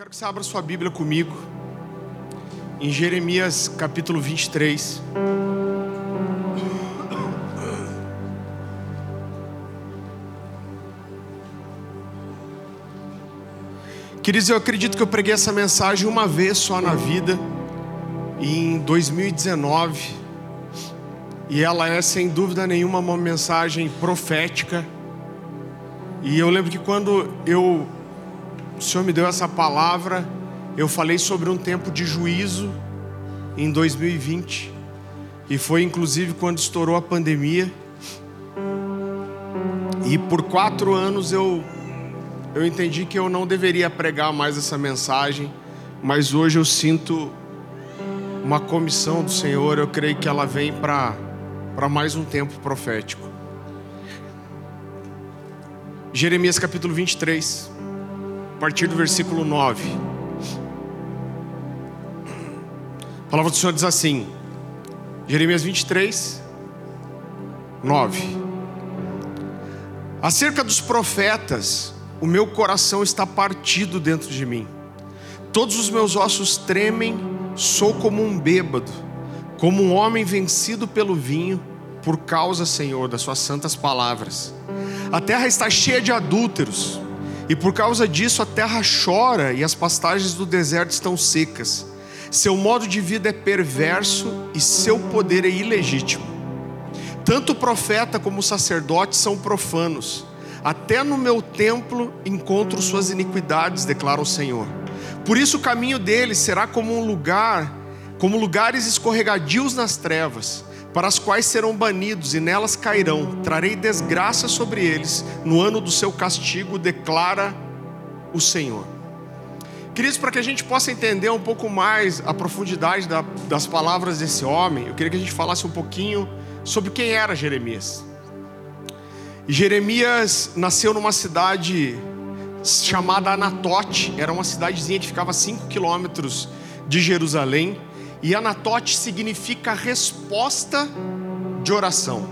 quero que você abra sua Bíblia comigo em Jeremias capítulo 23. Queridos, eu acredito que eu preguei essa mensagem uma vez só na vida, em 2019, e ela é sem dúvida nenhuma uma mensagem profética. E eu lembro que quando eu o Senhor me deu essa palavra. Eu falei sobre um tempo de juízo em 2020, e foi inclusive quando estourou a pandemia. E por quatro anos eu, eu entendi que eu não deveria pregar mais essa mensagem, mas hoje eu sinto uma comissão do Senhor, eu creio que ela vem para mais um tempo profético. Jeremias capítulo 23 a partir do versículo 9. A palavra do Senhor diz assim, Jeremias 23, 9. Acerca dos profetas, o meu coração está partido dentro de mim, todos os meus ossos tremem, sou como um bêbado, como um homem vencido pelo vinho, por causa, Senhor, das Suas santas palavras. A terra está cheia de adúlteros e por causa disso a terra chora e as pastagens do deserto estão secas. Seu modo de vida é perverso e seu poder é ilegítimo. Tanto o profeta como o sacerdote são profanos. Até no meu templo encontro suas iniquidades, declara o Senhor. Por isso o caminho deles será como um lugar, como lugares escorregadios nas trevas para as quais serão banidos e nelas cairão. Trarei desgraça sobre eles no ano do seu castigo, declara o Senhor. Queridos, para que a gente possa entender um pouco mais a profundidade da, das palavras desse homem, eu queria que a gente falasse um pouquinho sobre quem era Jeremias. Jeremias nasceu numa cidade chamada Anatote, era uma cidadezinha que ficava a 5 quilômetros de Jerusalém e Anatote significa resposta de oração.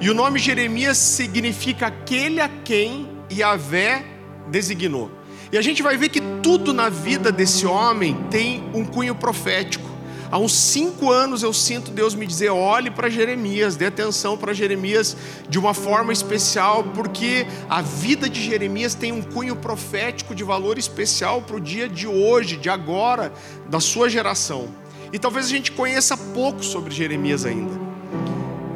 E o nome Jeremias significa aquele a quem Yahvé designou. E a gente vai ver que tudo na vida desse homem tem um cunho profético. Há uns cinco anos eu sinto Deus me dizer: olhe para Jeremias, dê atenção para Jeremias de uma forma especial, porque a vida de Jeremias tem um cunho profético de valor especial para o dia de hoje, de agora, da sua geração. E talvez a gente conheça pouco sobre Jeremias ainda.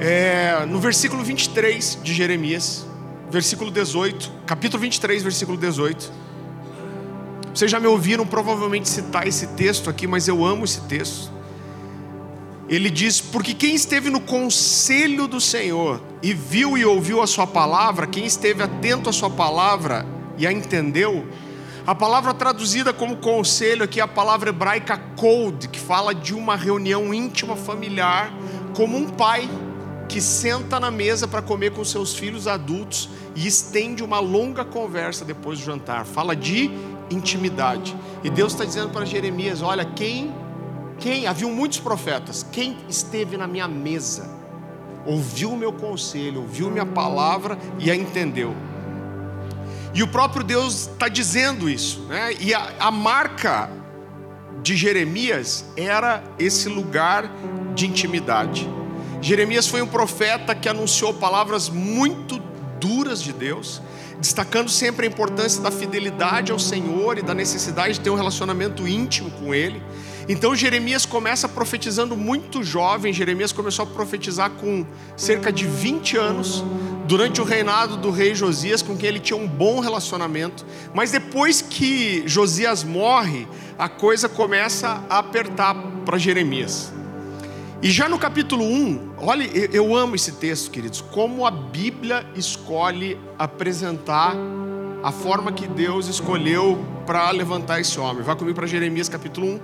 É, no versículo 23 de Jeremias, versículo 18, capítulo 23, versículo 18. Vocês já me ouviram provavelmente citar esse texto aqui, mas eu amo esse texto. Ele diz: Porque quem esteve no conselho do Senhor e viu e ouviu a Sua palavra, quem esteve atento à Sua palavra e a entendeu, a palavra traduzida como conselho aqui é a palavra hebraica code, que fala de uma reunião íntima familiar, como um pai que senta na mesa para comer com seus filhos adultos e estende uma longa conversa depois do jantar. Fala de intimidade. E Deus está dizendo para Jeremias: Olha, quem, quem, haviam muitos profetas, quem esteve na minha mesa, ouviu o meu conselho, ouviu minha palavra e a entendeu. E o próprio Deus está dizendo isso, né? E a, a marca de Jeremias era esse lugar de intimidade. Jeremias foi um profeta que anunciou palavras muito duras de Deus, destacando sempre a importância da fidelidade ao Senhor e da necessidade de ter um relacionamento íntimo com Ele. Então Jeremias começa profetizando muito jovem. Jeremias começou a profetizar com cerca de 20 anos, durante o reinado do rei Josias, com quem ele tinha um bom relacionamento. Mas depois que Josias morre, a coisa começa a apertar para Jeremias. E já no capítulo 1, olha, eu amo esse texto, queridos, como a Bíblia escolhe apresentar a forma que Deus escolheu para levantar esse homem. Vá comigo para Jeremias capítulo 1.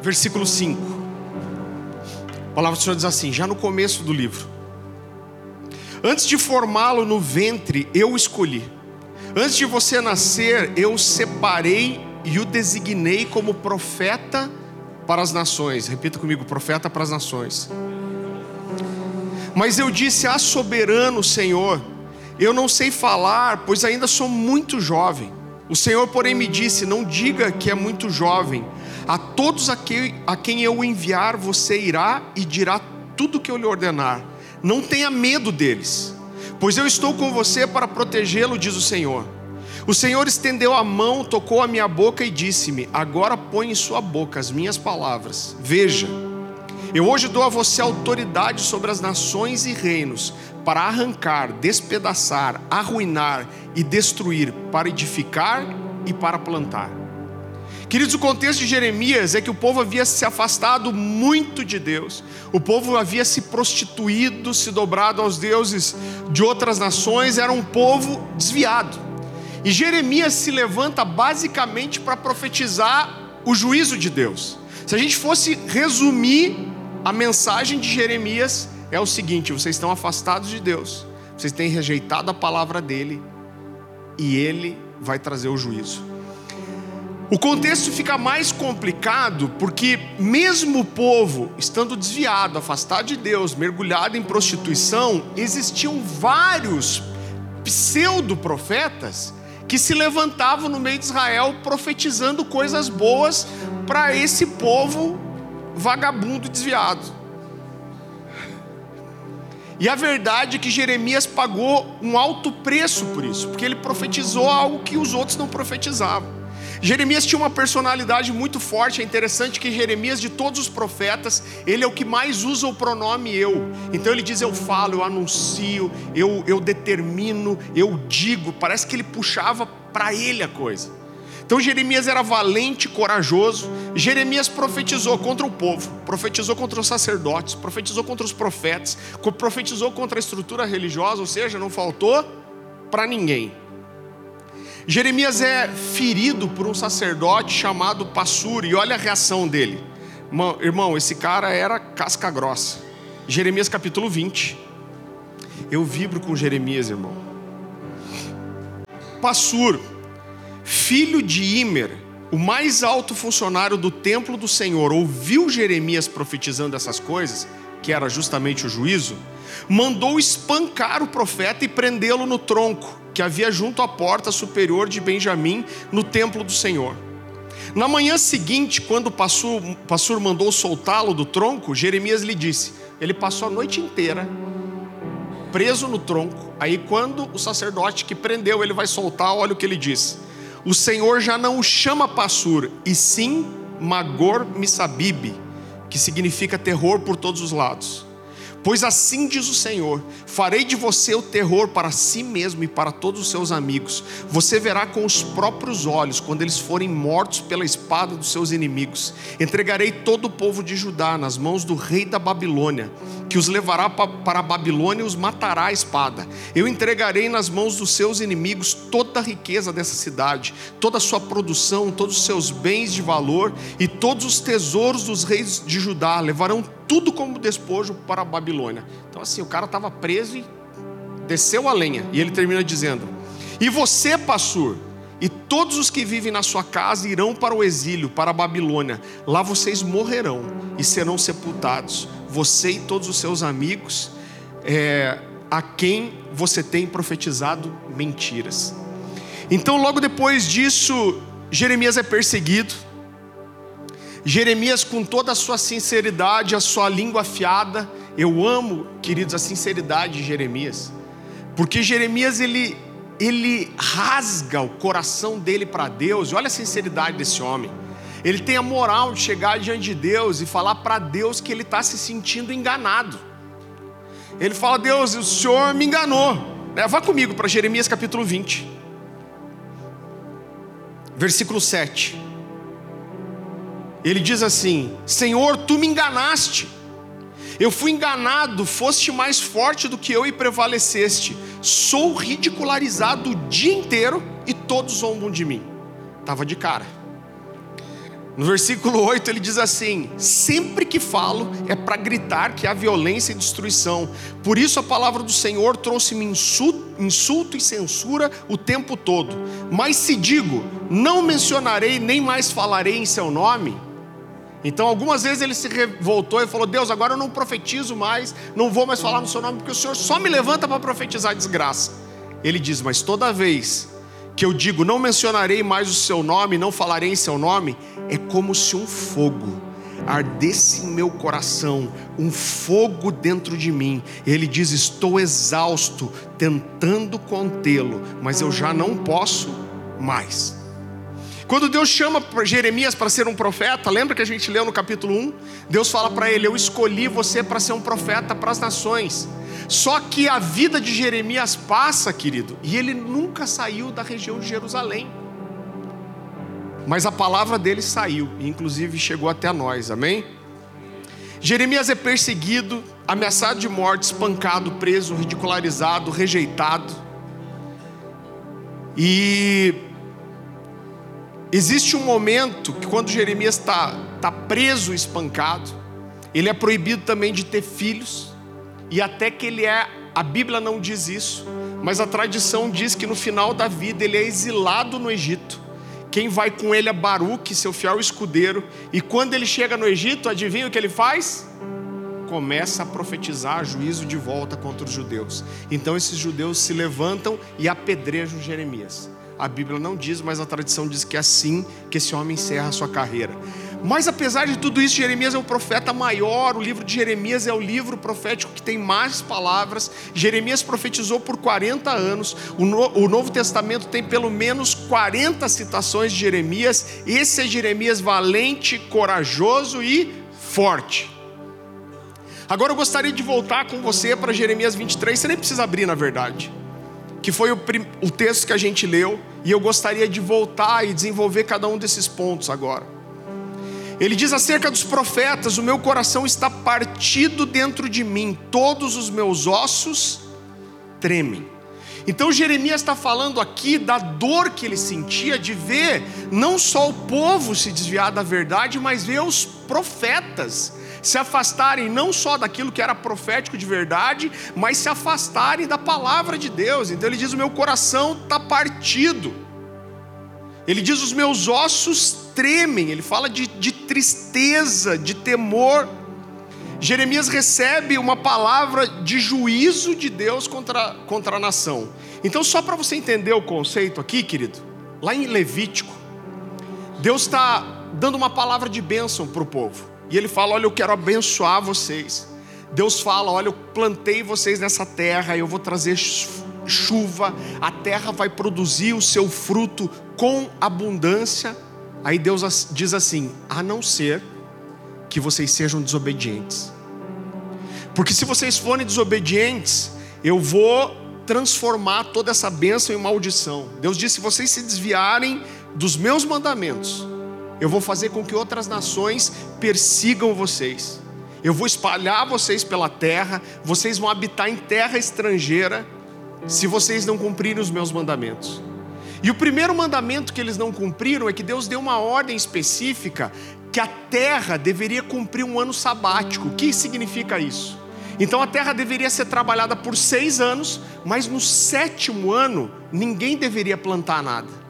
Versículo 5. A palavra do Senhor diz assim, já no começo do livro: Antes de formá-lo no ventre, eu o escolhi. Antes de você nascer, eu o separei e o designei como profeta para as nações. Repita comigo: profeta para as nações. Mas eu disse a soberano Senhor: Eu não sei falar, pois ainda sou muito jovem. O Senhor, porém, me disse: Não diga que é muito jovem. A todos a quem, a quem eu enviar, você irá e dirá tudo o que eu lhe ordenar. Não tenha medo deles, pois eu estou com você para protegê-lo, diz o Senhor. O Senhor estendeu a mão, tocou a minha boca e disse-me: Agora põe em sua boca as minhas palavras. Veja, eu hoje dou a você autoridade sobre as nações e reinos, para arrancar, despedaçar, arruinar e destruir, para edificar e para plantar. Queridos, o contexto de Jeremias é que o povo havia se afastado muito de Deus, o povo havia se prostituído, se dobrado aos deuses de outras nações, era um povo desviado. E Jeremias se levanta basicamente para profetizar o juízo de Deus. Se a gente fosse resumir a mensagem de Jeremias, é o seguinte: vocês estão afastados de Deus, vocês têm rejeitado a palavra dele, e ele vai trazer o juízo. O contexto fica mais complicado porque, mesmo o povo estando desviado, afastado de Deus, mergulhado em prostituição, existiam vários pseudo-profetas que se levantavam no meio de Israel profetizando coisas boas para esse povo vagabundo desviado. E a verdade é que Jeremias pagou um alto preço por isso, porque ele profetizou algo que os outros não profetizavam. Jeremias tinha uma personalidade muito forte. É interessante que Jeremias, de todos os profetas, ele é o que mais usa o pronome eu. Então ele diz: Eu falo, eu anuncio, eu, eu determino, eu digo. Parece que ele puxava para ele a coisa. Então Jeremias era valente, corajoso. Jeremias profetizou contra o povo, profetizou contra os sacerdotes, profetizou contra os profetas, profetizou contra a estrutura religiosa, ou seja, não faltou para ninguém. Jeremias é ferido por um sacerdote chamado Passur, e olha a reação dele. Irmão, esse cara era casca grossa. Jeremias capítulo 20. Eu vibro com Jeremias, irmão. Passur, filho de Imer, o mais alto funcionário do templo do Senhor, ouviu Jeremias profetizando essas coisas, que era justamente o juízo, mandou espancar o profeta e prendê-lo no tronco que havia junto à porta superior de Benjamim, no templo do Senhor. Na manhã seguinte, quando o pastor, pastor mandou soltá-lo do tronco, Jeremias lhe disse: ele passou a noite inteira preso no tronco. Aí, quando o sacerdote que prendeu ele vai soltar, olha o que ele diz: O Senhor já não o chama Passur, e sim Magor Missabib, que significa terror por todos os lados. Pois assim diz o Senhor: farei de você o terror para si mesmo e para todos os seus amigos. Você verá com os próprios olhos quando eles forem mortos pela espada dos seus inimigos. Entregarei todo o povo de Judá nas mãos do rei da Babilônia, que os levará para a Babilônia e os matará à espada. Eu entregarei nas mãos dos seus inimigos toda a riqueza dessa cidade, toda a sua produção, todos os seus bens de valor e todos os tesouros dos reis de Judá. Levarão tudo como despojo para a Babilônia. Então, assim, o cara estava preso e desceu a lenha. E ele termina dizendo: E você, Passur, e todos os que vivem na sua casa irão para o exílio, para a Babilônia. Lá vocês morrerão e serão sepultados, você e todos os seus amigos, é, a quem você tem profetizado mentiras. Então, logo depois disso, Jeremias é perseguido Jeremias, com toda a sua sinceridade, a sua língua afiada, eu amo, queridos, a sinceridade de Jeremias, porque Jeremias ele, ele rasga o coração dele para Deus, e olha a sinceridade desse homem. Ele tem a moral de chegar diante de Deus e falar para Deus que ele está se sentindo enganado. Ele fala: Deus, o Senhor me enganou. É, vá comigo para Jeremias capítulo 20, versículo 7. Ele diz assim: Senhor, tu me enganaste. Eu fui enganado, foste mais forte do que eu e prevaleceste. Sou ridicularizado o dia inteiro e todos zombam de mim. Estava de cara. No versículo 8 ele diz assim: Sempre que falo é para gritar que há violência e destruição. Por isso a palavra do Senhor trouxe-me insulto, insulto e censura o tempo todo. Mas se digo, não mencionarei nem mais falarei em seu nome, então, algumas vezes ele se revoltou e falou: Deus, agora eu não profetizo mais, não vou mais falar no seu nome, porque o Senhor só me levanta para profetizar desgraça. Ele diz: Mas toda vez que eu digo, não mencionarei mais o seu nome, não falarei em seu nome, é como se um fogo ardesse em meu coração, um fogo dentro de mim. Ele diz: Estou exausto, tentando contê-lo, mas eu já não posso mais. Quando Deus chama Jeremias para ser um profeta, lembra que a gente leu no capítulo 1? Deus fala para ele: Eu escolhi você para ser um profeta para as nações. Só que a vida de Jeremias passa, querido, e ele nunca saiu da região de Jerusalém. Mas a palavra dele saiu, e inclusive chegou até nós, amém? Jeremias é perseguido, ameaçado de morte, espancado, preso, ridicularizado, rejeitado. E existe um momento que, quando Jeremias está tá preso, espancado, ele é proibido também de ter filhos e até que ele é, a Bíblia não diz isso, mas a tradição diz que no final da vida ele é exilado no Egito. Quem vai com ele é Baruque, seu fiel escudeiro, e quando ele chega no Egito, adivinha o que ele faz? Começa a profetizar juízo de volta contra os judeus. Então esses judeus se levantam e apedrejam Jeremias. A Bíblia não diz, mas a tradição diz que é assim que esse homem encerra a sua carreira. Mas apesar de tudo isso, Jeremias é o profeta maior, o livro de Jeremias é o livro profético que tem mais palavras. Jeremias profetizou por 40 anos, o, no, o Novo Testamento tem pelo menos 40 citações de Jeremias. Esse é Jeremias valente, corajoso e forte. Agora eu gostaria de voltar com você para Jeremias 23, você nem precisa abrir, na verdade, que foi o, o texto que a gente leu, e eu gostaria de voltar e desenvolver cada um desses pontos agora. Ele diz acerca dos profetas: O meu coração está partido dentro de mim, todos os meus ossos tremem. Então Jeremias está falando aqui da dor que ele sentia de ver não só o povo se desviar da verdade, mas ver os profetas se afastarem não só daquilo que era profético de verdade, mas se afastarem da palavra de Deus. Então ele diz: O meu coração está partido. Ele diz: Os meus ossos tremem. Ele fala de, de tristeza, de temor. Jeremias recebe uma palavra de juízo de Deus contra, contra a nação. Então, só para você entender o conceito aqui, querido, lá em Levítico, Deus está dando uma palavra de bênção para o povo. E ele fala: Olha, eu quero abençoar vocês. Deus fala: Olha, eu plantei vocês nessa terra, eu vou trazer chuva, a terra vai produzir o seu fruto com abundância. Aí Deus diz assim: a não ser que vocês sejam desobedientes. Porque se vocês forem desobedientes, eu vou transformar toda essa bênção em maldição. Deus disse: se vocês se desviarem dos meus mandamentos, eu vou fazer com que outras nações persigam vocês. Eu vou espalhar vocês pela terra, vocês vão habitar em terra estrangeira se vocês não cumprirem os meus mandamentos. E o primeiro mandamento que eles não cumpriram é que Deus deu uma ordem específica que a terra deveria cumprir um ano sabático. O que significa isso? Então a terra deveria ser trabalhada por seis anos, mas no sétimo ano ninguém deveria plantar nada.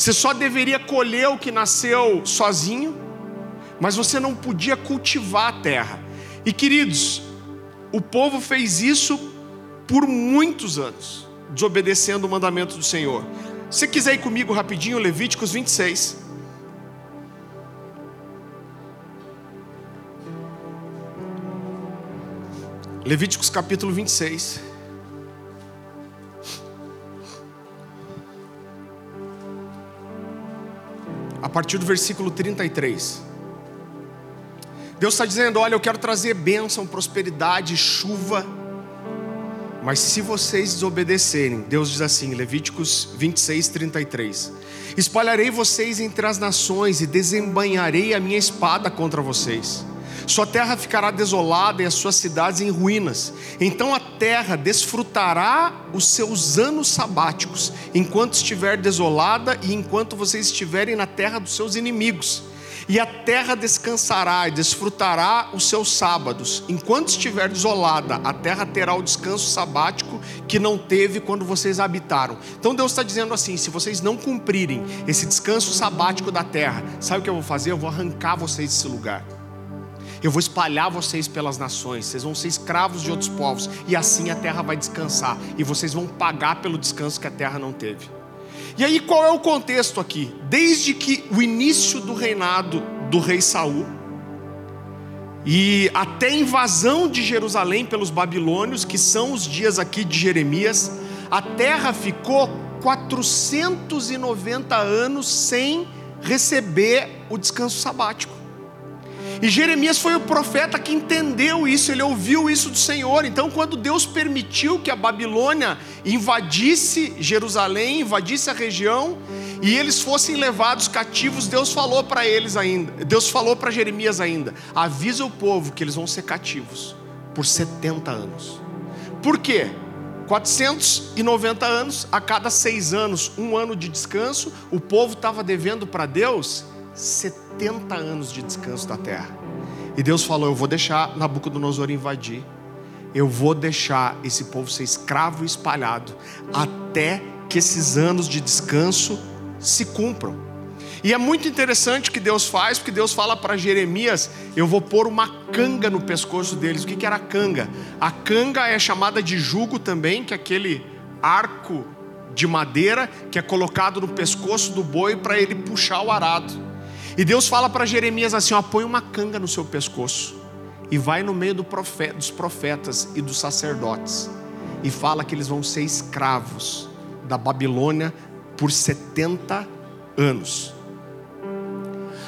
Você só deveria colher o que nasceu sozinho, mas você não podia cultivar a terra. E queridos, o povo fez isso por muitos anos, desobedecendo o mandamento do Senhor. Se quiser ir comigo rapidinho, Levíticos 26. Levíticos capítulo 26. Partir do versículo 33. Deus está dizendo: Olha, eu quero trazer bênção, prosperidade, chuva mas se vocês desobedecerem, Deus diz assim, Levíticos 26, 33: Espalharei vocês entre as nações e desembanharei a minha espada contra vocês. Sua terra ficará desolada e as suas cidades em ruínas. Então a terra desfrutará os seus anos sabáticos, enquanto estiver desolada e enquanto vocês estiverem na terra dos seus inimigos e a terra descansará e desfrutará os seus sábados. Enquanto estiver desolada, a terra terá o descanso sabático que não teve quando vocês habitaram. Então Deus está dizendo assim: se vocês não cumprirem esse descanso sabático da terra, sabe o que eu vou fazer? Eu vou arrancar vocês desse lugar. Eu vou espalhar vocês pelas nações, vocês vão ser escravos de outros povos, e assim a terra vai descansar, e vocês vão pagar pelo descanso que a terra não teve. E aí qual é o contexto aqui? Desde que o início do reinado do rei Saul e até a invasão de Jerusalém pelos babilônios, que são os dias aqui de Jeremias, a terra ficou 490 anos sem receber o descanso sabático. E Jeremias foi o profeta que entendeu isso, ele ouviu isso do Senhor. Então, quando Deus permitiu que a Babilônia invadisse Jerusalém, invadisse a região, e eles fossem levados cativos, Deus falou para eles ainda, Deus falou para Jeremias ainda: avisa o povo que eles vão ser cativos por 70 anos. Por quê? 490 anos, a cada seis anos, um ano de descanso, o povo estava devendo para Deus 70 anos de descanso da terra. E Deus falou: Eu vou deixar Nabucodonosor invadir, eu vou deixar esse povo ser escravo e espalhado, até que esses anos de descanso se cumpram. E é muito interessante o que Deus faz, porque Deus fala para Jeremias: Eu vou pôr uma canga no pescoço deles. O que, que era a canga? A canga é chamada de jugo também, que é aquele arco de madeira que é colocado no pescoço do boi para ele puxar o arado. E Deus fala para Jeremias assim: ó, põe uma canga no seu pescoço e vai no meio do profeta, dos profetas e dos sacerdotes e fala que eles vão ser escravos da Babilônia por 70 anos.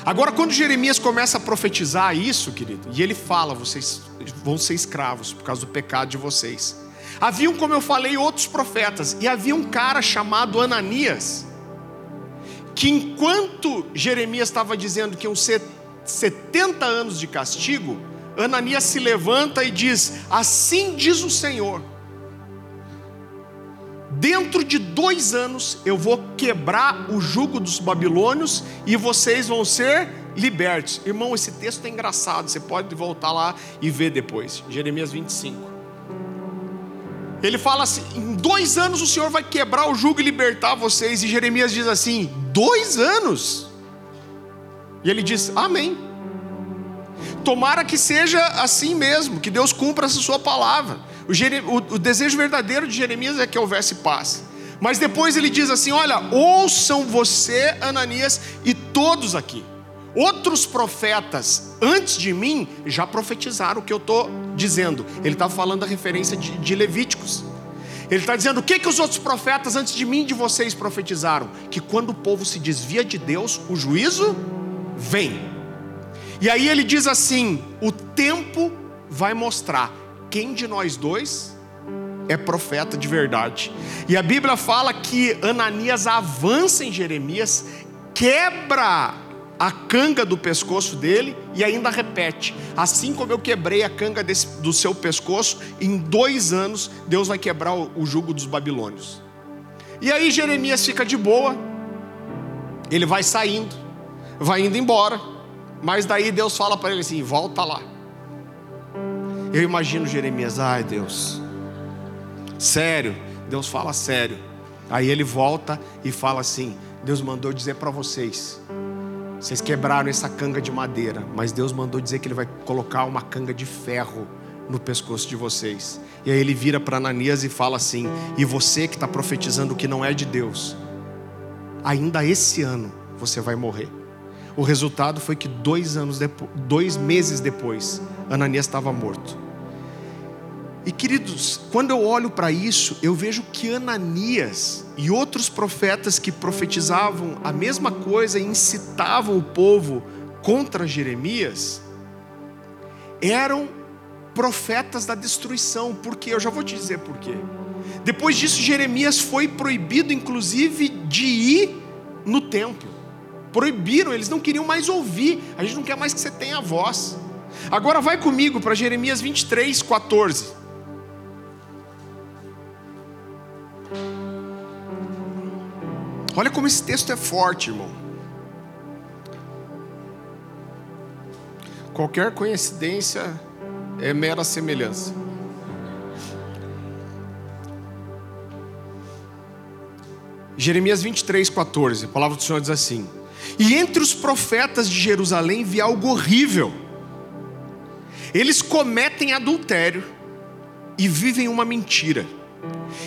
Agora, quando Jeremias começa a profetizar isso, querido, e ele fala: vocês vão ser escravos por causa do pecado de vocês. Haviam, como eu falei, outros profetas, e havia um cara chamado Ananias, que enquanto Jeremias estava dizendo que iam ser 70 anos de castigo, Ananias se levanta e diz: Assim diz o Senhor, dentro de dois anos eu vou quebrar o jugo dos babilônios e vocês vão ser libertos. Irmão, esse texto é engraçado, você pode voltar lá e ver depois. Jeremias 25. Ele fala assim: em dois anos o Senhor vai quebrar o jugo e libertar vocês. E Jeremias diz assim: dois anos? E ele diz: Amém. Tomara que seja assim mesmo, que Deus cumpra essa sua palavra. O, o, o desejo verdadeiro de Jeremias é que houvesse paz. Mas depois ele diz assim: Olha, ouçam você, Ananias, e todos aqui. Outros profetas antes de mim já profetizaram o que eu estou dizendo. Ele está falando da referência de, de Levíticos. Ele está dizendo o que, que os outros profetas antes de mim de vocês profetizaram? Que quando o povo se desvia de Deus, o juízo vem. E aí ele diz assim: o tempo vai mostrar quem de nós dois é profeta de verdade. E a Bíblia fala que Ananias avança em Jeremias, quebra a canga do pescoço dele e ainda repete: assim como eu quebrei a canga desse, do seu pescoço, em dois anos Deus vai quebrar o, o jugo dos babilônios. E aí Jeremias fica de boa, ele vai saindo, vai indo embora, mas daí Deus fala para ele assim: volta lá. Eu imagino Jeremias, ai Deus, sério, Deus fala sério. Aí ele volta e fala assim: Deus mandou dizer para vocês, vocês quebraram essa canga de madeira, mas Deus mandou dizer que Ele vai colocar uma canga de ferro no pescoço de vocês. E aí ele vira para Ananias e fala assim: E você que está profetizando o que não é de Deus, ainda esse ano você vai morrer. O resultado foi que dois anos depois, dois meses depois, Ananias estava morto. E queridos, quando eu olho para isso, eu vejo que Ananias e outros profetas que profetizavam a mesma coisa e incitavam o povo contra Jeremias, eram profetas da destruição. Porque eu já vou te dizer por quê. Depois disso, Jeremias foi proibido, inclusive, de ir no templo. Proibiram, eles não queriam mais ouvir. A gente não quer mais que você tenha voz. Agora vai comigo para Jeremias 23, 14. Olha como esse texto é forte, irmão. Qualquer coincidência é mera semelhança. Jeremias 23, 14, a palavra do Senhor diz assim: E entre os profetas de Jerusalém vi algo horrível. Eles cometem adultério e vivem uma mentira.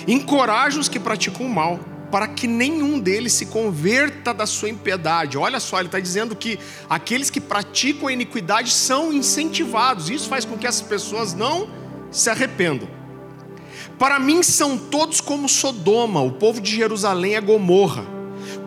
Encoraja os que praticam o mal, para que nenhum deles se converta da sua impiedade. Olha só, ele está dizendo que aqueles que praticam a iniquidade são incentivados. Isso faz com que as pessoas não se arrependam. Para mim são todos como Sodoma, o povo de Jerusalém é Gomorra.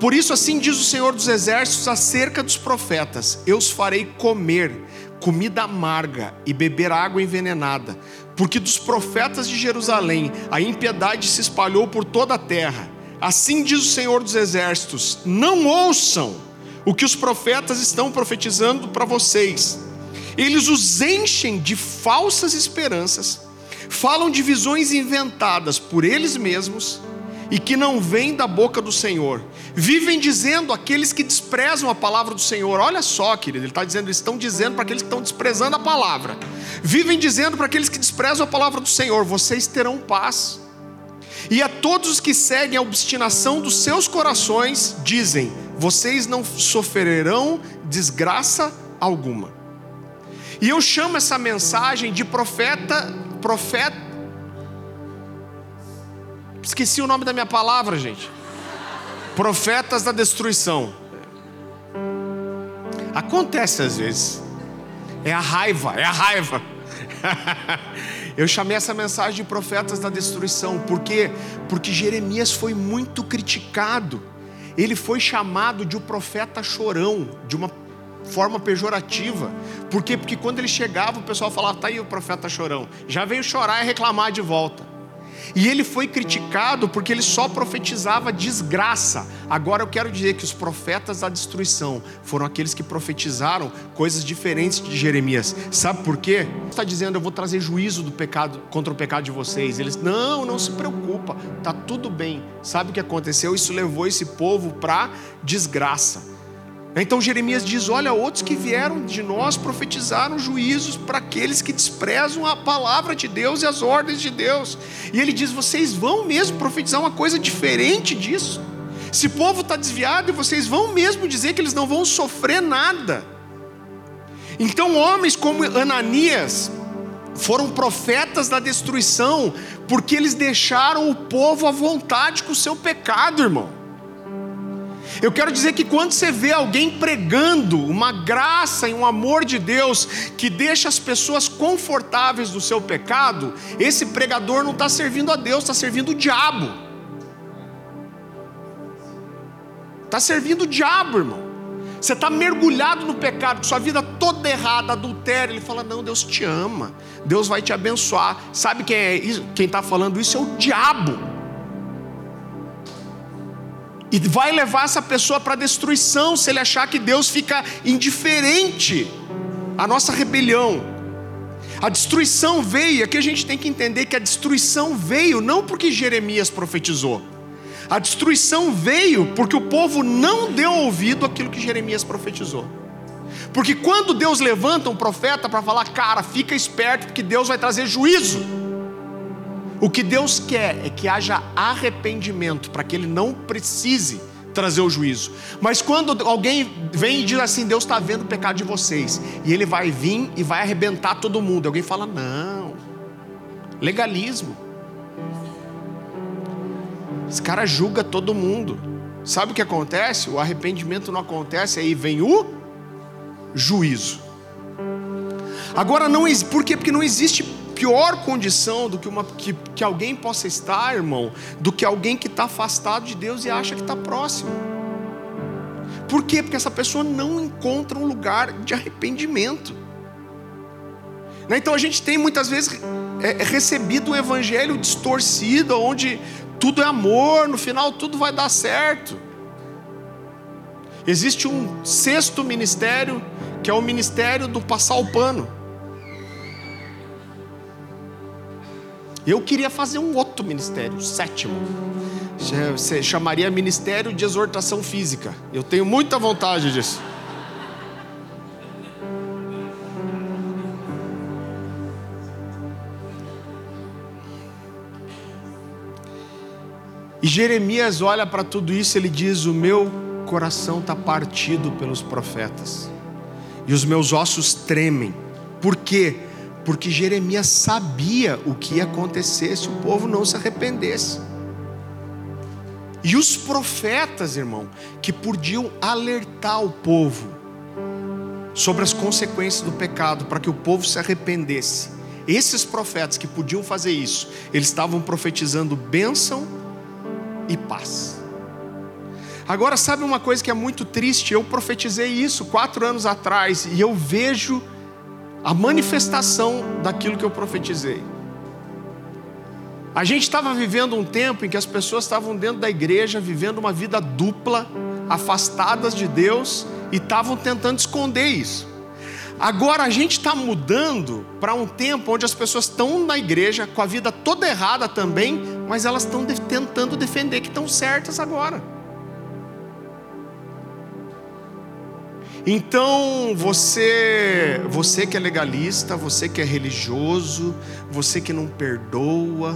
Por isso, assim diz o Senhor dos Exércitos acerca dos profetas: Eu os farei comer comida amarga e beber água envenenada, porque dos profetas de Jerusalém a impiedade se espalhou por toda a terra. Assim diz o Senhor dos Exércitos: Não ouçam o que os profetas estão profetizando para vocês. Eles os enchem de falsas esperanças, falam de visões inventadas por eles mesmos e que não vêm da boca do Senhor. Vivem dizendo aqueles que desprezam a palavra do Senhor. Olha só, querido, ele está dizendo, eles estão dizendo para aqueles que estão desprezando a palavra. Vivem dizendo para aqueles que desprezam a palavra do Senhor: vocês terão paz. E a todos os que seguem a obstinação dos seus corações, dizem: vocês não sofrerão desgraça alguma. E eu chamo essa mensagem de profeta, profeta Esqueci o nome da minha palavra, gente. Profetas da destruição. Acontece às vezes. É a raiva, é a raiva. Eu chamei essa mensagem de profetas da destruição, por quê? Porque Jeremias foi muito criticado. Ele foi chamado de o um profeta chorão, de uma forma pejorativa. Por quê? Porque quando ele chegava, o pessoal falava: "Tá aí o profeta chorão". Já veio chorar e reclamar de volta. E ele foi criticado porque ele só profetizava desgraça. Agora eu quero dizer que os profetas da destruição foram aqueles que profetizaram coisas diferentes de Jeremias. Sabe por quê? Está dizendo eu vou trazer juízo do pecado contra o pecado de vocês. Eles não, não se preocupa, tá tudo bem. Sabe o que aconteceu? Isso levou esse povo para desgraça. Então Jeremias diz: Olha, outros que vieram de nós profetizaram juízos para aqueles que desprezam a palavra de Deus e as ordens de Deus. E ele diz: Vocês vão mesmo profetizar uma coisa diferente disso? Esse povo está desviado e vocês vão mesmo dizer que eles não vão sofrer nada. Então, homens como Ananias foram profetas da destruição, porque eles deixaram o povo à vontade com o seu pecado, irmão. Eu quero dizer que quando você vê alguém pregando uma graça e um amor de Deus que deixa as pessoas confortáveis do seu pecado, esse pregador não está servindo a Deus, está servindo o diabo. Está servindo o diabo, irmão. Você está mergulhado no pecado, sua vida toda errada, adultério. Ele fala: Não, Deus te ama, Deus vai te abençoar. Sabe quem é? Quem está falando isso é o diabo e vai levar essa pessoa para destruição se ele achar que Deus fica indiferente à nossa rebelião. A destruição veio, aqui a gente tem que entender que a destruição veio não porque Jeremias profetizou. A destruição veio porque o povo não deu ouvido àquilo que Jeremias profetizou. Porque quando Deus levanta um profeta para falar, cara, fica esperto, porque Deus vai trazer juízo. O que Deus quer é que haja arrependimento, para que Ele não precise trazer o juízo. Mas quando alguém vem e diz assim: Deus está vendo o pecado de vocês, e Ele vai vir e vai arrebentar todo mundo, alguém fala: não, legalismo. Esse cara julga todo mundo. Sabe o que acontece? O arrependimento não acontece, aí vem o juízo. Agora não por quê? Porque não existe pior condição do que, uma, que, que alguém possa estar, irmão, do que alguém que está afastado de Deus e acha que está próximo. Por quê? Porque essa pessoa não encontra um lugar de arrependimento. Né? Então a gente tem muitas vezes é, recebido um evangelho distorcido, onde tudo é amor, no final tudo vai dar certo. Existe um sexto ministério, que é o ministério do passar o pano. Eu queria fazer um outro ministério, sétimo. Você chamaria Ministério de Exortação Física. Eu tenho muita vontade disso. E Jeremias olha para tudo isso, ele diz: O meu coração está partido pelos profetas, e os meus ossos tremem. Por quê? Porque Jeremias sabia o que ia acontecer se o povo não se arrependesse. E os profetas, irmão, que podiam alertar o povo sobre as consequências do pecado, para que o povo se arrependesse. Esses profetas que podiam fazer isso, eles estavam profetizando bênção e paz. Agora, sabe uma coisa que é muito triste? Eu profetizei isso quatro anos atrás e eu vejo a manifestação daquilo que eu profetizei. A gente estava vivendo um tempo em que as pessoas estavam dentro da igreja, vivendo uma vida dupla, afastadas de Deus e estavam tentando esconder isso. Agora a gente está mudando para um tempo onde as pessoas estão na igreja com a vida toda errada também, mas elas estão de tentando defender que estão certas agora. Então, você, você que é legalista, você que é religioso, você que não perdoa,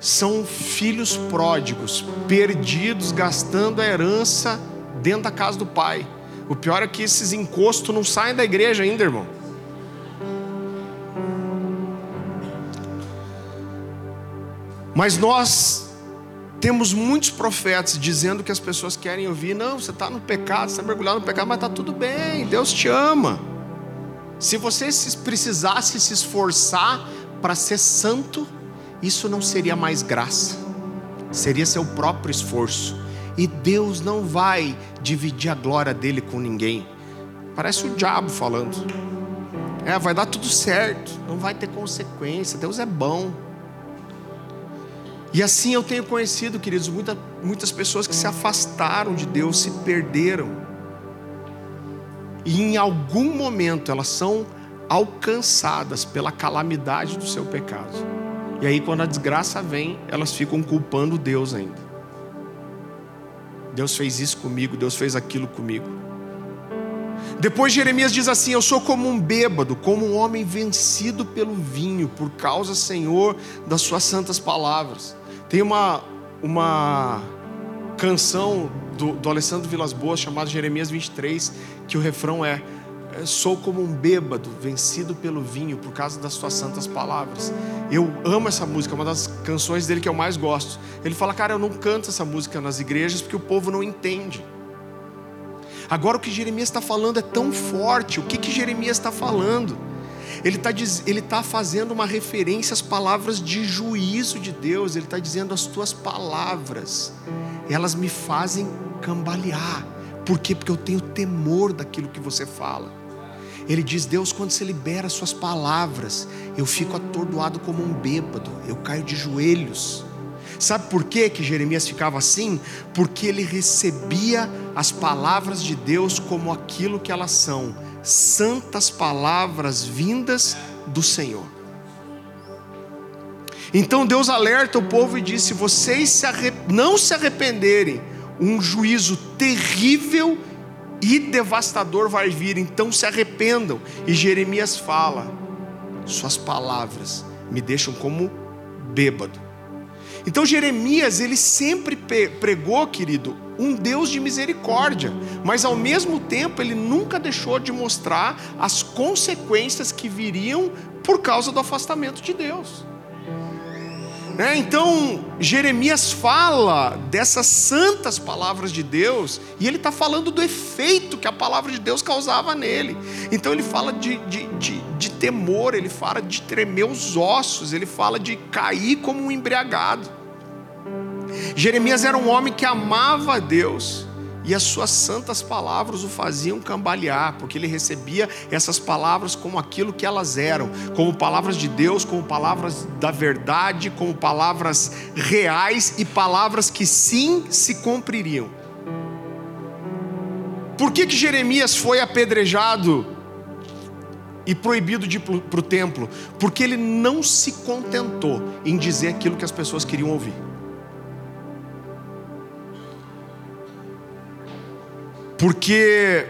são filhos pródigos, perdidos, gastando a herança dentro da casa do pai. O pior é que esses encostos não saem da igreja ainda, irmão. Mas nós temos muitos profetas dizendo que as pessoas querem ouvir: não, você está no pecado, você está mergulhado no pecado, mas está tudo bem, Deus te ama. Se você precisasse se esforçar para ser santo, isso não seria mais graça, seria seu próprio esforço. E Deus não vai dividir a glória dele com ninguém. Parece o diabo falando. É, vai dar tudo certo, não vai ter consequência. Deus é bom. E assim eu tenho conhecido, queridos, muita, muitas pessoas que se afastaram de Deus, se perderam. E em algum momento elas são alcançadas pela calamidade do seu pecado. E aí, quando a desgraça vem, elas ficam culpando Deus ainda. Deus fez isso comigo, Deus fez aquilo comigo. Depois Jeremias diz assim: Eu sou como um bêbado, como um homem vencido pelo vinho, por causa, Senhor, das Suas santas palavras. Tem uma, uma canção do, do Alessandro Vilas Boas chamada Jeremias 23, que o refrão é: sou como um bêbado, vencido pelo vinho, por causa das suas santas palavras. Eu amo essa música, é uma das canções dele que eu mais gosto. Ele fala, cara, eu não canto essa música nas igrejas porque o povo não entende. Agora o que Jeremias está falando é tão forte. O que, que Jeremias está falando? Ele está ele tá fazendo uma referência às palavras de juízo de Deus. Ele está dizendo as tuas palavras, elas me fazem cambalear. Por quê? Porque eu tenho temor daquilo que você fala. Ele diz: Deus, quando você libera Suas palavras, eu fico atordoado como um bêbado, eu caio de joelhos. Sabe por quê que Jeremias ficava assim? Porque ele recebia as palavras de Deus como aquilo que elas são, santas palavras vindas do Senhor. Então Deus alerta o povo e diz: se vocês se não se arrependerem, um juízo terrível e devastador vai vir, então se arrependam. E Jeremias fala: Suas palavras me deixam como bêbado. Então Jeremias, ele sempre pregou, querido, um Deus de misericórdia, mas ao mesmo tempo ele nunca deixou de mostrar as consequências que viriam por causa do afastamento de Deus. Né? Então, Jeremias fala dessas santas palavras de Deus, e ele está falando do efeito que a palavra de Deus causava nele. Então, ele fala de, de, de, de temor, ele fala de tremer os ossos, ele fala de cair como um embriagado. Jeremias era um homem que amava a Deus, e as suas santas palavras o faziam cambalear, porque ele recebia essas palavras como aquilo que elas eram, como palavras de Deus, como palavras da verdade, como palavras reais e palavras que sim se cumpririam. Por que, que Jeremias foi apedrejado e proibido de ir para o templo? Porque ele não se contentou em dizer aquilo que as pessoas queriam ouvir. Porque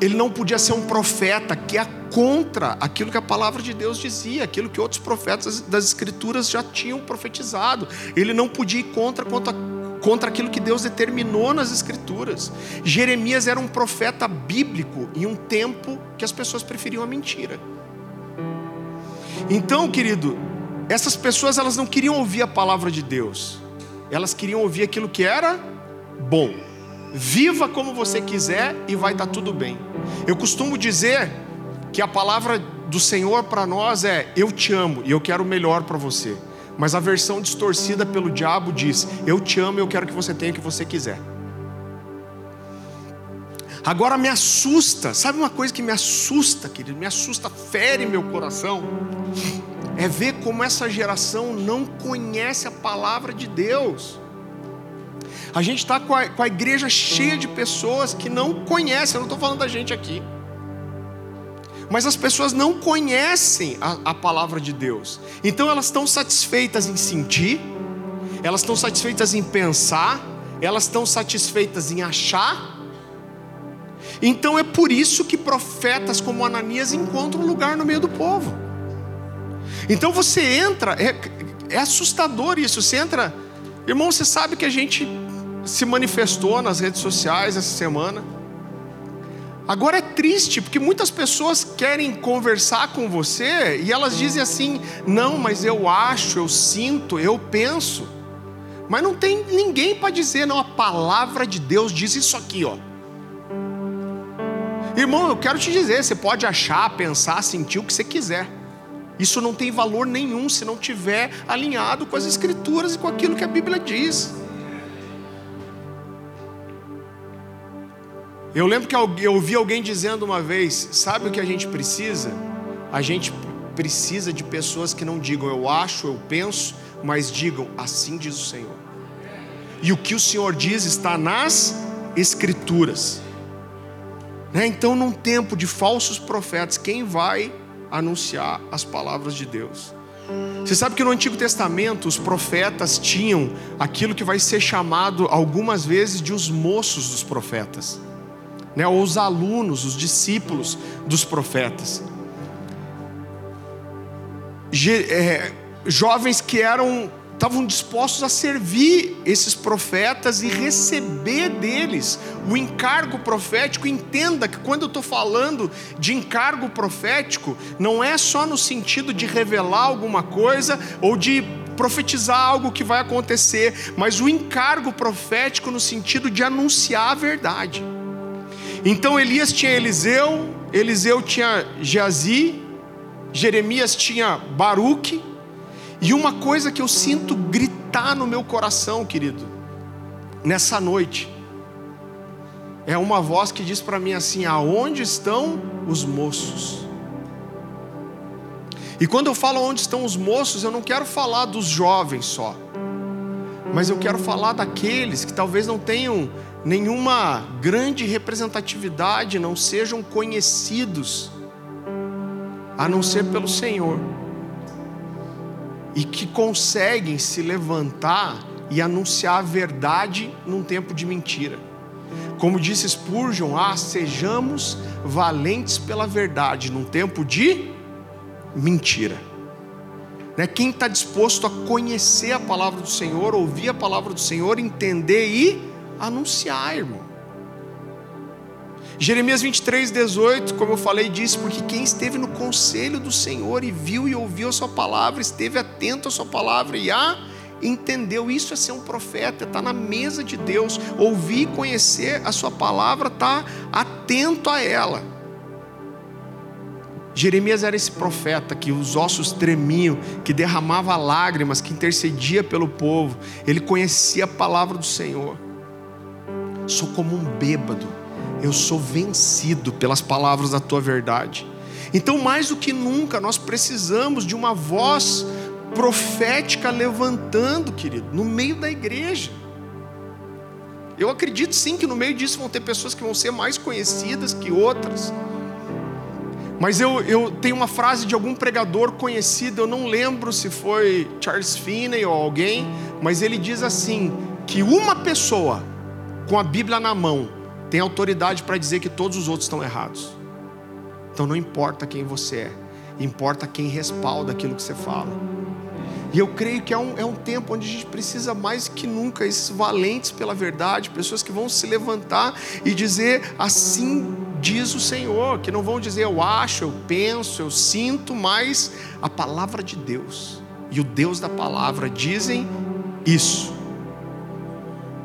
ele não podia ser um profeta que é contra aquilo que a palavra de Deus dizia, aquilo que outros profetas das Escrituras já tinham profetizado. Ele não podia ir contra quanto a, contra aquilo que Deus determinou nas Escrituras. Jeremias era um profeta bíblico em um tempo que as pessoas preferiam a mentira. Então, querido, essas pessoas elas não queriam ouvir a palavra de Deus, elas queriam ouvir aquilo que era bom. Viva como você quiser e vai estar tudo bem. Eu costumo dizer que a palavra do Senhor para nós é: Eu te amo e eu quero o melhor para você. Mas a versão distorcida pelo diabo diz: Eu te amo e eu quero que você tenha o que você quiser. Agora me assusta, sabe uma coisa que me assusta, querido? Me assusta, fere meu coração. É ver como essa geração não conhece a palavra de Deus. A gente está com, com, a igreja cheia de pessoas que não conhecem, eu não estou falando da gente aqui. Mas as pessoas não conhecem a, a palavra de Deus. Então elas estão satisfeitas em sentir, elas estão satisfeitas em pensar, elas estão satisfeitas em achar. Então é por isso que profetas como Ananias encontram lugar no meio do povo. Então você entra, é, é assustador isso. Você entra, irmão, você sabe que a gente se manifestou nas redes sociais essa semana. Agora é triste, porque muitas pessoas querem conversar com você e elas dizem assim: não, mas eu acho, eu sinto, eu penso. Mas não tem ninguém para dizer, não, a palavra de Deus diz isso aqui, ó. Irmão, eu quero te dizer: você pode achar, pensar, sentir o que você quiser. Isso não tem valor nenhum se não tiver alinhado com as Escrituras e com aquilo que a Bíblia diz. Eu lembro que eu ouvi alguém dizendo uma vez: sabe o que a gente precisa? A gente precisa de pessoas que não digam eu acho, eu penso, mas digam assim diz o Senhor. E o que o Senhor diz está nas Escrituras. Né? Então, num tempo de falsos profetas, quem vai anunciar as palavras de Deus? Você sabe que no Antigo Testamento os profetas tinham aquilo que vai ser chamado algumas vezes de os moços dos profetas né, ou os alunos, os discípulos dos profetas. é, jovens que eram estavam dispostos a servir esses profetas e receber deles o encargo profético. Entenda que quando eu estou falando de encargo profético, não é só no sentido de revelar alguma coisa ou de profetizar algo que vai acontecer, mas o encargo profético no sentido de anunciar a verdade. Então Elias tinha Eliseu, Eliseu tinha Geazi, Jeremias tinha Baruque, e uma coisa que eu sinto gritar no meu coração, querido, nessa noite, é uma voz que diz para mim assim: aonde estão os moços? E quando eu falo onde estão os moços, eu não quero falar dos jovens só, mas eu quero falar daqueles que talvez não tenham nenhuma grande representatividade, não sejam conhecidos, a não ser pelo Senhor, e que conseguem se levantar e anunciar a verdade num tempo de mentira. Como disse Spurgeon, ah, sejamos valentes pela verdade num tempo de mentira. Né? Quem está disposto a conhecer a palavra do Senhor, ouvir a palavra do Senhor, entender e anunciar, irmão. Jeremias 23, 18, como eu falei, disse: Porque quem esteve no conselho do Senhor e viu e ouviu a Sua palavra, esteve atento à Sua palavra e a entendeu. Isso é ser um profeta, está na mesa de Deus, ouvir e conhecer a Sua palavra, está atento a ela. Jeremias era esse profeta que os ossos tremiam, que derramava lágrimas, que intercedia pelo povo, ele conhecia a palavra do Senhor sou como um bêbado, eu sou vencido pelas palavras da tua verdade. Então, mais do que nunca, nós precisamos de uma voz profética levantando, querido, no meio da igreja. Eu acredito sim que no meio disso vão ter pessoas que vão ser mais conhecidas que outras. Mas eu, eu tenho uma frase de algum pregador conhecido, eu não lembro se foi Charles Finney ou alguém, mas ele diz assim: que uma pessoa com a Bíblia na mão, tem autoridade para dizer que todos os outros estão errados. Então não importa quem você é, importa quem respalda aquilo que você fala. E eu creio que é um, é um tempo onde a gente precisa mais que nunca, esses valentes pela verdade, pessoas que vão se levantar e dizer assim diz o Senhor, que não vão dizer eu acho, eu penso, eu sinto, mas a palavra de Deus e o Deus da palavra dizem isso.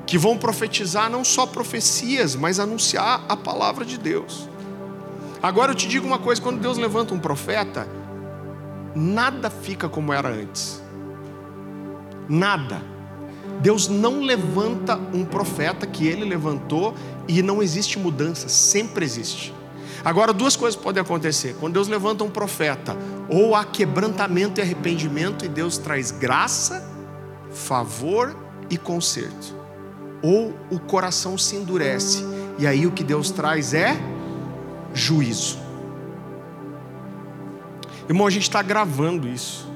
Que vão profetizar não só profecias, mas anunciar a palavra de Deus. Agora eu te digo uma coisa: quando Deus levanta um profeta, nada fica como era antes. Nada. Deus não levanta um profeta que ele levantou e não existe mudança, sempre existe. Agora, duas coisas podem acontecer. Quando Deus levanta um profeta, ou há quebrantamento e arrependimento, e Deus traz graça, favor e conserto. Ou o coração se endurece, e aí o que Deus traz é juízo. Irmão, a gente está gravando isso.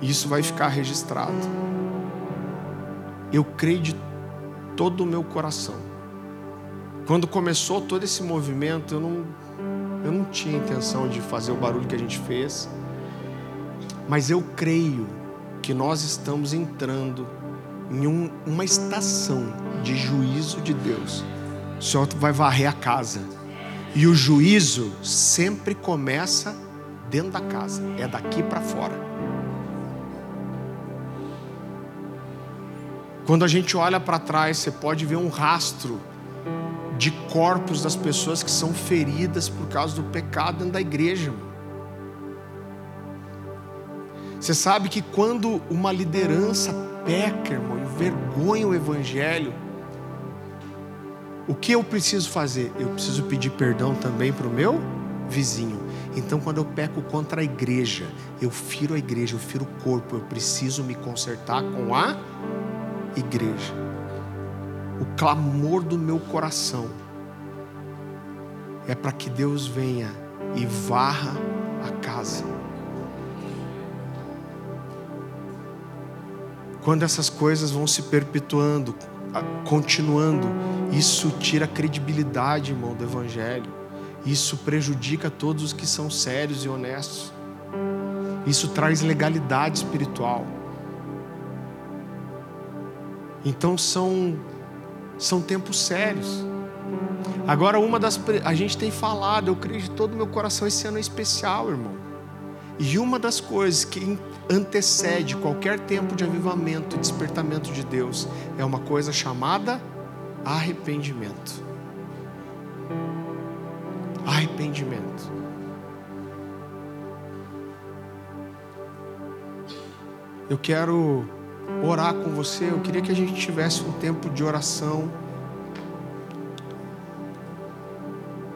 E isso vai ficar registrado. Eu creio de todo o meu coração. Quando começou todo esse movimento, eu não, eu não tinha intenção de fazer o barulho que a gente fez. Mas eu creio que nós estamos entrando em um, uma estação de juízo de Deus. O Senhor vai varrer a casa. E o juízo sempre começa dentro da casa, é daqui para fora. Quando a gente olha para trás, você pode ver um rastro de corpos das pessoas que são feridas por causa do pecado dentro da igreja. Você sabe que quando uma liderança peca, irmão, envergonha o evangelho, o que eu preciso fazer? Eu preciso pedir perdão também para o meu vizinho. Então, quando eu peco contra a igreja, eu firo a igreja, eu firo o corpo, eu preciso me consertar com a igreja. O clamor do meu coração é para que Deus venha e varra a casa. Quando essas coisas vão se perpetuando, continuando, isso tira a credibilidade, irmão, do Evangelho. Isso prejudica todos os que são sérios e honestos. Isso traz legalidade espiritual. Então são são tempos sérios. Agora uma das a gente tem falado, eu creio de todo o meu coração esse ano é especial, irmão. E uma das coisas que antecede qualquer tempo de avivamento e despertamento de Deus é uma coisa chamada arrependimento. Arrependimento. Eu quero orar com você. Eu queria que a gente tivesse um tempo de oração.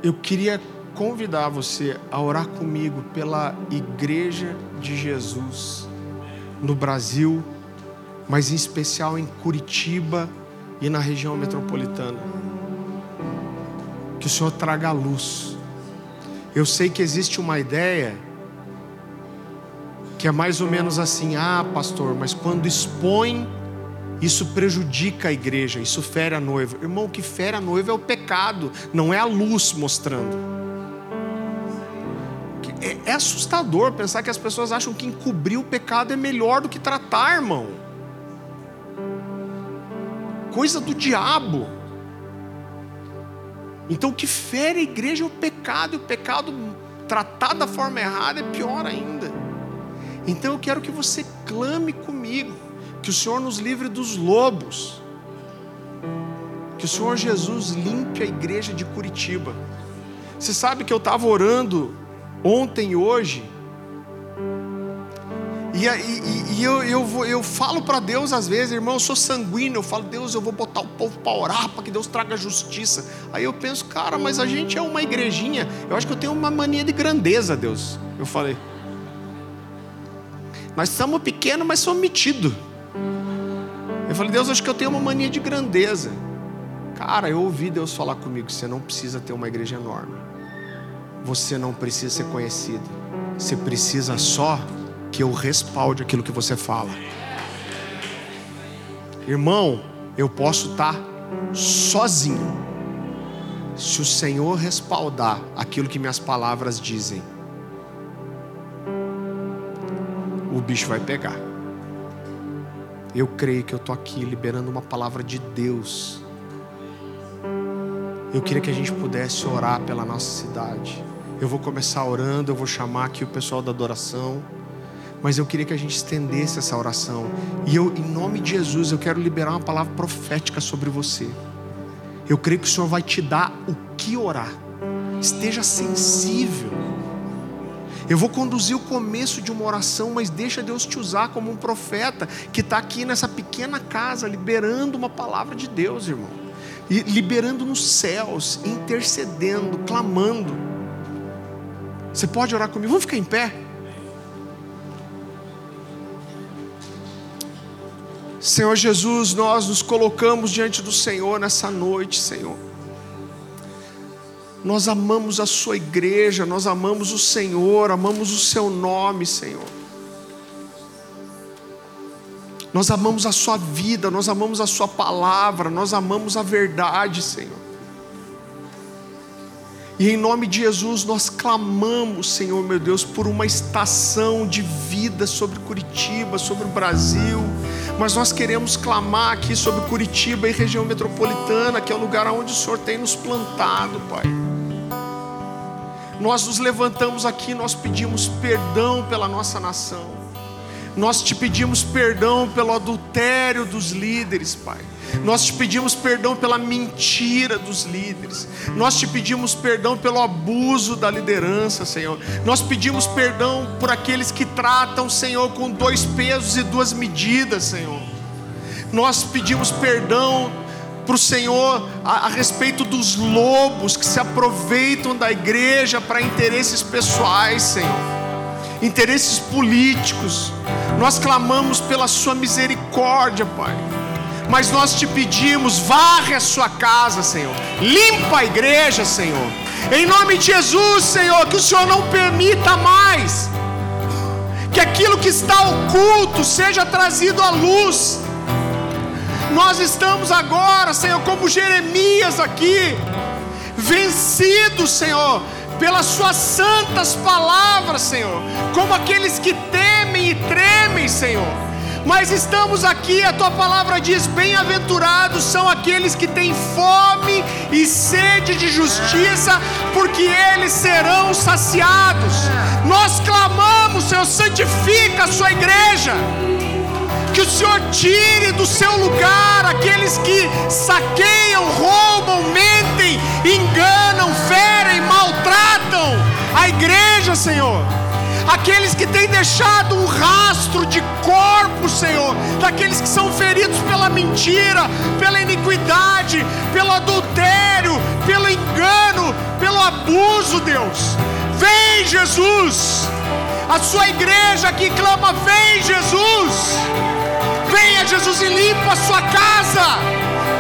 Eu queria convidar você a orar comigo pela Igreja de Jesus no Brasil, mas em especial em Curitiba e na região metropolitana. Que o Senhor traga luz. Eu sei que existe uma ideia que é mais ou menos assim: ah, pastor, mas quando expõe, isso prejudica a igreja, isso fere a noiva. Irmão, o que fere a noiva é o pecado, não é a luz mostrando. É, é assustador pensar que as pessoas acham que encobrir o pecado é melhor do que tratar, irmão. Coisa do diabo. Então o que fere a igreja é o pecado, e o pecado tratado da forma errada é pior ainda. Então eu quero que você clame comigo, que o Senhor nos livre dos lobos, que o Senhor Jesus limpe a igreja de Curitiba. Você sabe que eu estava orando ontem hoje, e, e, e eu, eu, vou, eu falo para Deus às vezes, irmão, eu sou sanguíneo, eu falo, Deus, eu vou botar o povo para orar, para que Deus traga justiça. Aí eu penso, cara, mas a gente é uma igrejinha, eu acho que eu tenho uma mania de grandeza, Deus. Eu falei, nós somos pequenos, mas somos metidos. Eu falei, Deus, acho que eu tenho uma mania de grandeza. Cara, eu ouvi Deus falar comigo: você não precisa ter uma igreja enorme. Você não precisa ser conhecido. Você precisa só que eu respalde aquilo que você fala. Irmão, eu posso estar sozinho. Se o Senhor respaldar aquilo que minhas palavras dizem, o bicho vai pegar. Eu creio que eu estou aqui liberando uma palavra de Deus. Eu queria que a gente pudesse orar pela nossa cidade. Eu vou começar orando, eu vou chamar aqui o pessoal da adoração. Mas eu queria que a gente estendesse essa oração. E eu, em nome de Jesus, eu quero liberar uma palavra profética sobre você. Eu creio que o Senhor vai te dar o que orar. Esteja sensível. Eu vou conduzir o começo de uma oração, mas deixa Deus te usar como um profeta que está aqui nessa pequena casa, liberando uma palavra de Deus, irmão. E liberando nos céus, intercedendo, clamando. Você pode orar comigo? Vamos ficar em pé? Senhor Jesus, nós nos colocamos diante do Senhor nessa noite, Senhor. Nós amamos a Sua igreja, nós amamos o Senhor, amamos o Seu nome, Senhor. Nós amamos a Sua vida, nós amamos a Sua palavra, nós amamos a verdade, Senhor. E em nome de Jesus nós clamamos, Senhor meu Deus, por uma estação de vida sobre Curitiba, sobre o Brasil. Mas nós queremos clamar aqui sobre Curitiba e região metropolitana, que é o lugar onde o Senhor tem nos plantado, Pai. Nós nos levantamos aqui, nós pedimos perdão pela nossa nação. Nós te pedimos perdão pelo adultério dos líderes, Pai. Nós te pedimos perdão pela mentira dos líderes. Nós te pedimos perdão pelo abuso da liderança, Senhor. Nós pedimos perdão por aqueles que tratam, Senhor, com dois pesos e duas medidas, Senhor. Nós pedimos perdão para o Senhor a, a, respeito dos lobos que se aproveitam da igreja para interesses pessoais, Senhor interesses políticos. Nós clamamos pela Sua misericórdia, Pai. Mas nós te pedimos, varre a sua casa, Senhor. Limpa a igreja, Senhor. Em nome de Jesus, Senhor, que o Senhor não permita mais que aquilo que está oculto seja trazido à luz. Nós estamos agora, Senhor, como Jeremias aqui, vencidos, Senhor, pelas Suas santas palavras, Senhor, como aqueles que temem e tremem, Senhor. Mas estamos aqui, a tua palavra diz: Bem-aventurados são aqueles que têm fome e sede de justiça, porque eles serão saciados. Nós clamamos, Senhor, santifica a sua igreja que o Senhor tire do seu lugar aqueles que saqueiam, roubam, mentem, enganam, ferem, maltratam a igreja, Senhor. Aqueles que têm deixado um rastro de corpo, Senhor, daqueles que são feridos pela mentira, pela iniquidade, pelo adultério, pelo engano, pelo abuso, Deus. Vem, Jesus. A sua igreja que clama: Vem, Jesus. Venha, Jesus, e limpa a sua casa.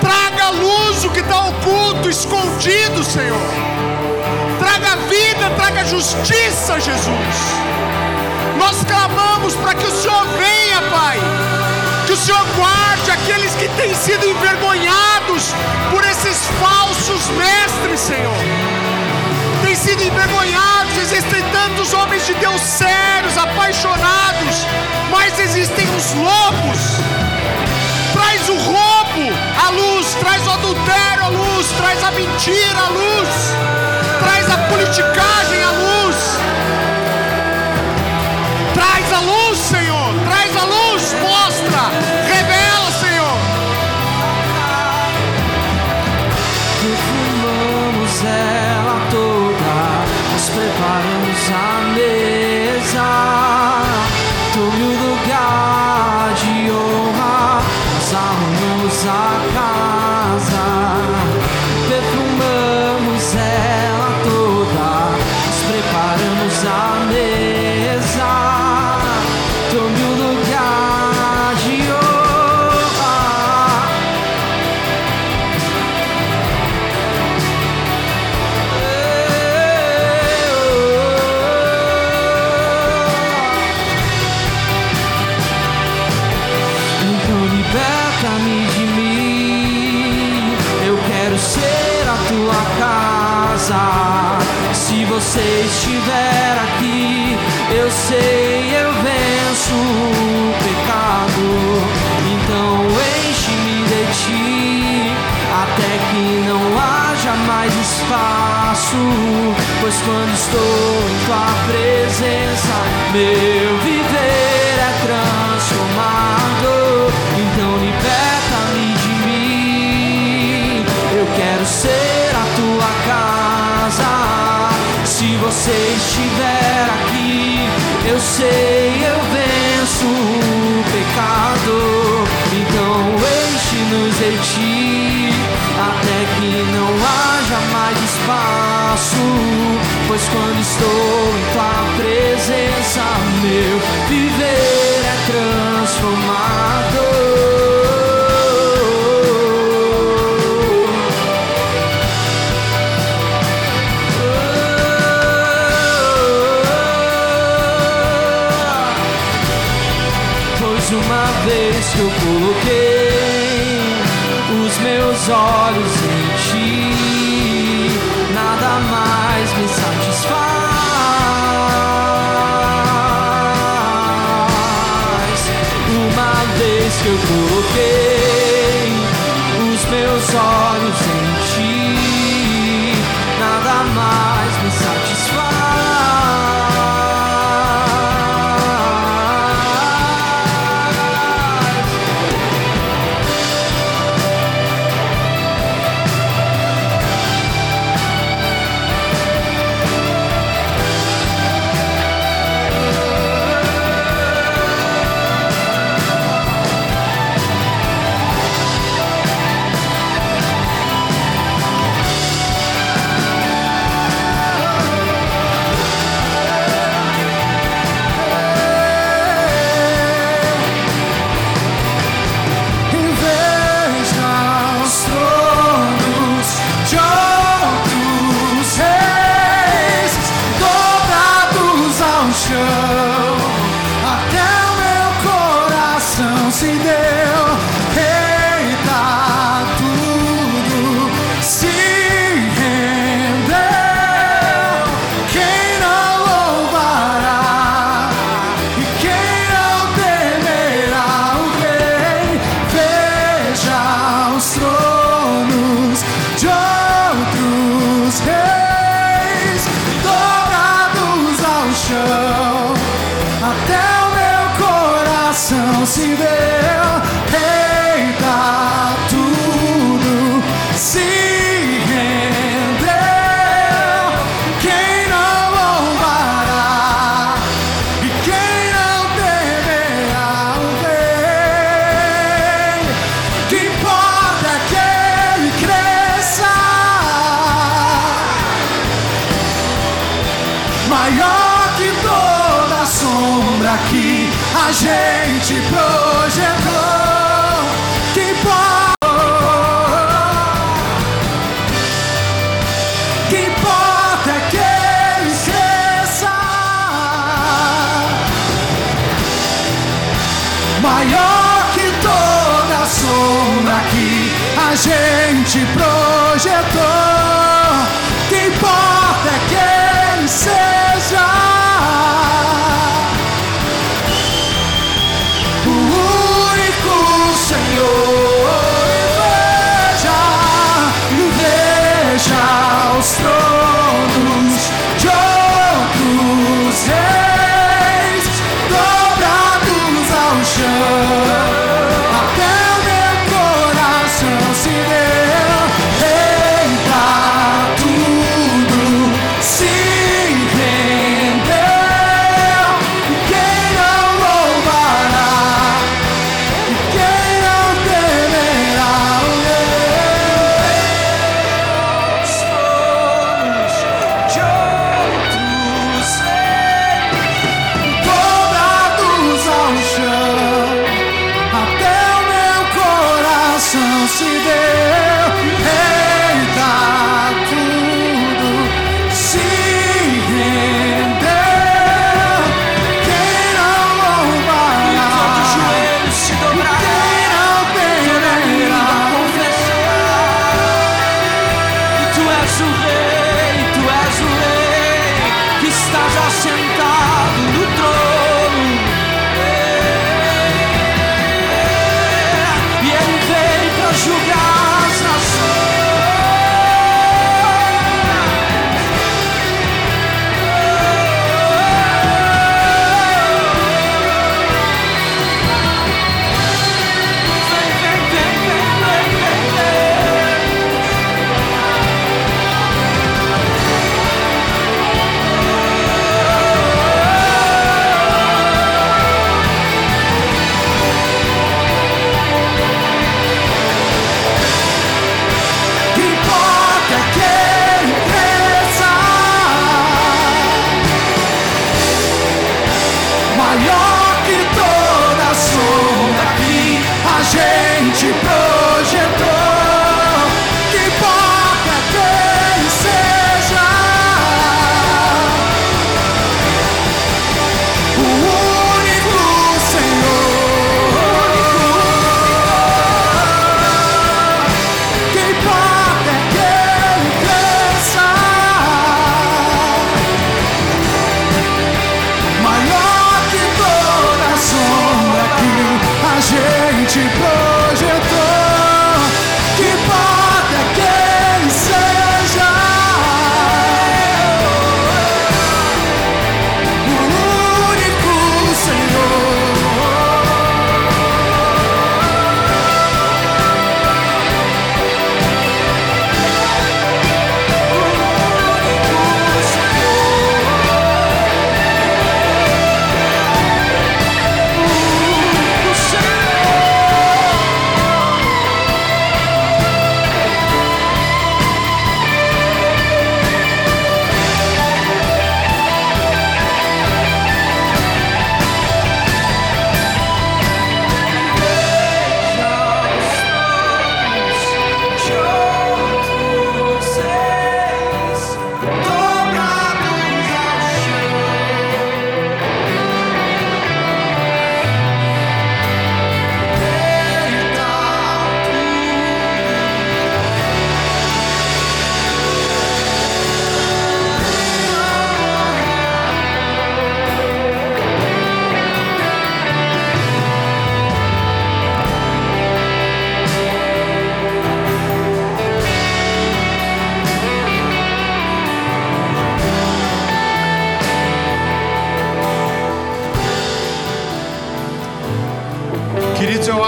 Traga a luz o que está oculto, escondido, Senhor. Traga vida, traga justiça, Jesus. Nós clamamos para que o Senhor venha, Pai. Que o Senhor guarde aqueles que têm sido envergonhados por esses falsos mestres, Senhor. Têm sido envergonhados, existem tantos homens de Deus sérios, apaixonados, mas existem os lobos. Traz o roubo à luz, traz o adultério à luz, traz a mentira à luz, Pois quando estou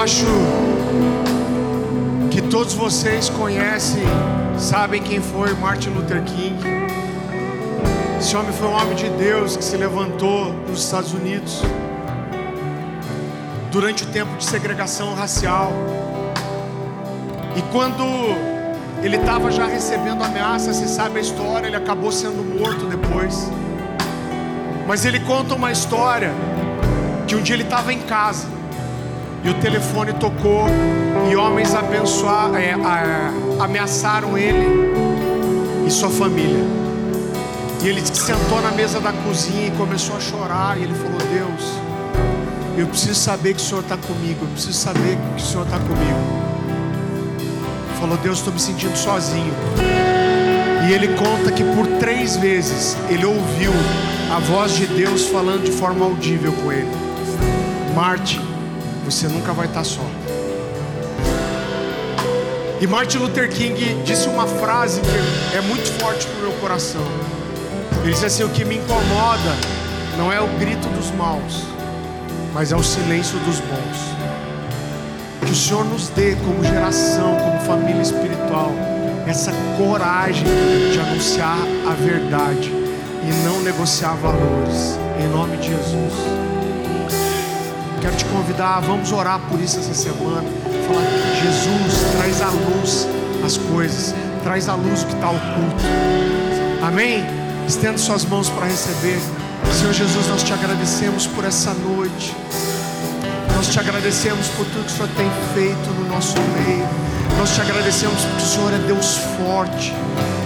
acho que todos vocês conhecem, sabem quem foi Martin Luther King. Esse homem foi um homem de Deus que se levantou nos Estados Unidos durante o tempo de segregação racial. E quando ele estava já recebendo ameaça, você sabe a história, ele acabou sendo morto depois. Mas ele conta uma história que um dia ele estava em casa e o telefone tocou e homens abençoar, é, ameaçaram ele e sua família. E ele sentou na mesa da cozinha e começou a chorar. E ele falou: Deus, eu preciso saber que o Senhor está comigo. Eu preciso saber que o Senhor está comigo. Falou: Deus, estou me sentindo sozinho. E ele conta que por três vezes ele ouviu a voz de Deus falando de forma audível com ele: Marte, você nunca vai estar só. E Martin Luther King disse uma frase que é muito forte para o meu coração. Ele disse assim: O que me incomoda não é o grito dos maus, mas é o silêncio dos bons. Que o Senhor nos dê, como geração, como família espiritual, essa coragem de anunciar a verdade e não negociar valores. Em nome de Jesus. Quero te convidar, vamos orar por isso essa semana. Falar, Jesus, traz à luz as coisas, traz à luz o que está oculto. Amém? Estenda suas mãos para receber. Senhor Jesus, nós te agradecemos por essa noite. Nós te agradecemos por tudo que o Senhor tem feito no nosso meio. Nós te agradecemos porque o Senhor é Deus forte.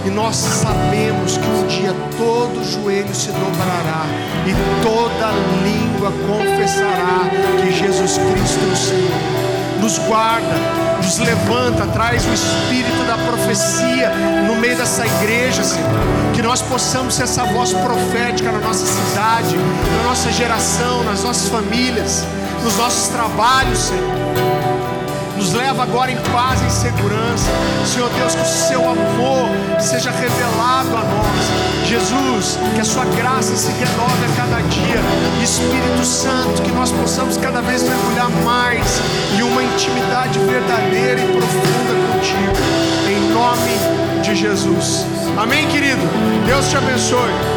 E nós sabemos que um dia todo joelho se dobrará e toda língua confessará que Jesus Cristo é o Senhor. Nos guarda, nos levanta, traz o espírito da profecia no meio dessa igreja, Senhor. Que nós possamos ser essa voz profética na nossa cidade, na nossa geração, nas nossas famílias, nos nossos trabalhos, Senhor leva agora em paz e em segurança. Senhor Deus, que o seu amor seja revelado a nós. Jesus, que a sua graça se renove a cada dia. Espírito Santo, que nós possamos cada vez mergulhar mais em uma intimidade verdadeira e profunda contigo. Em nome de Jesus. Amém, querido? Deus te abençoe.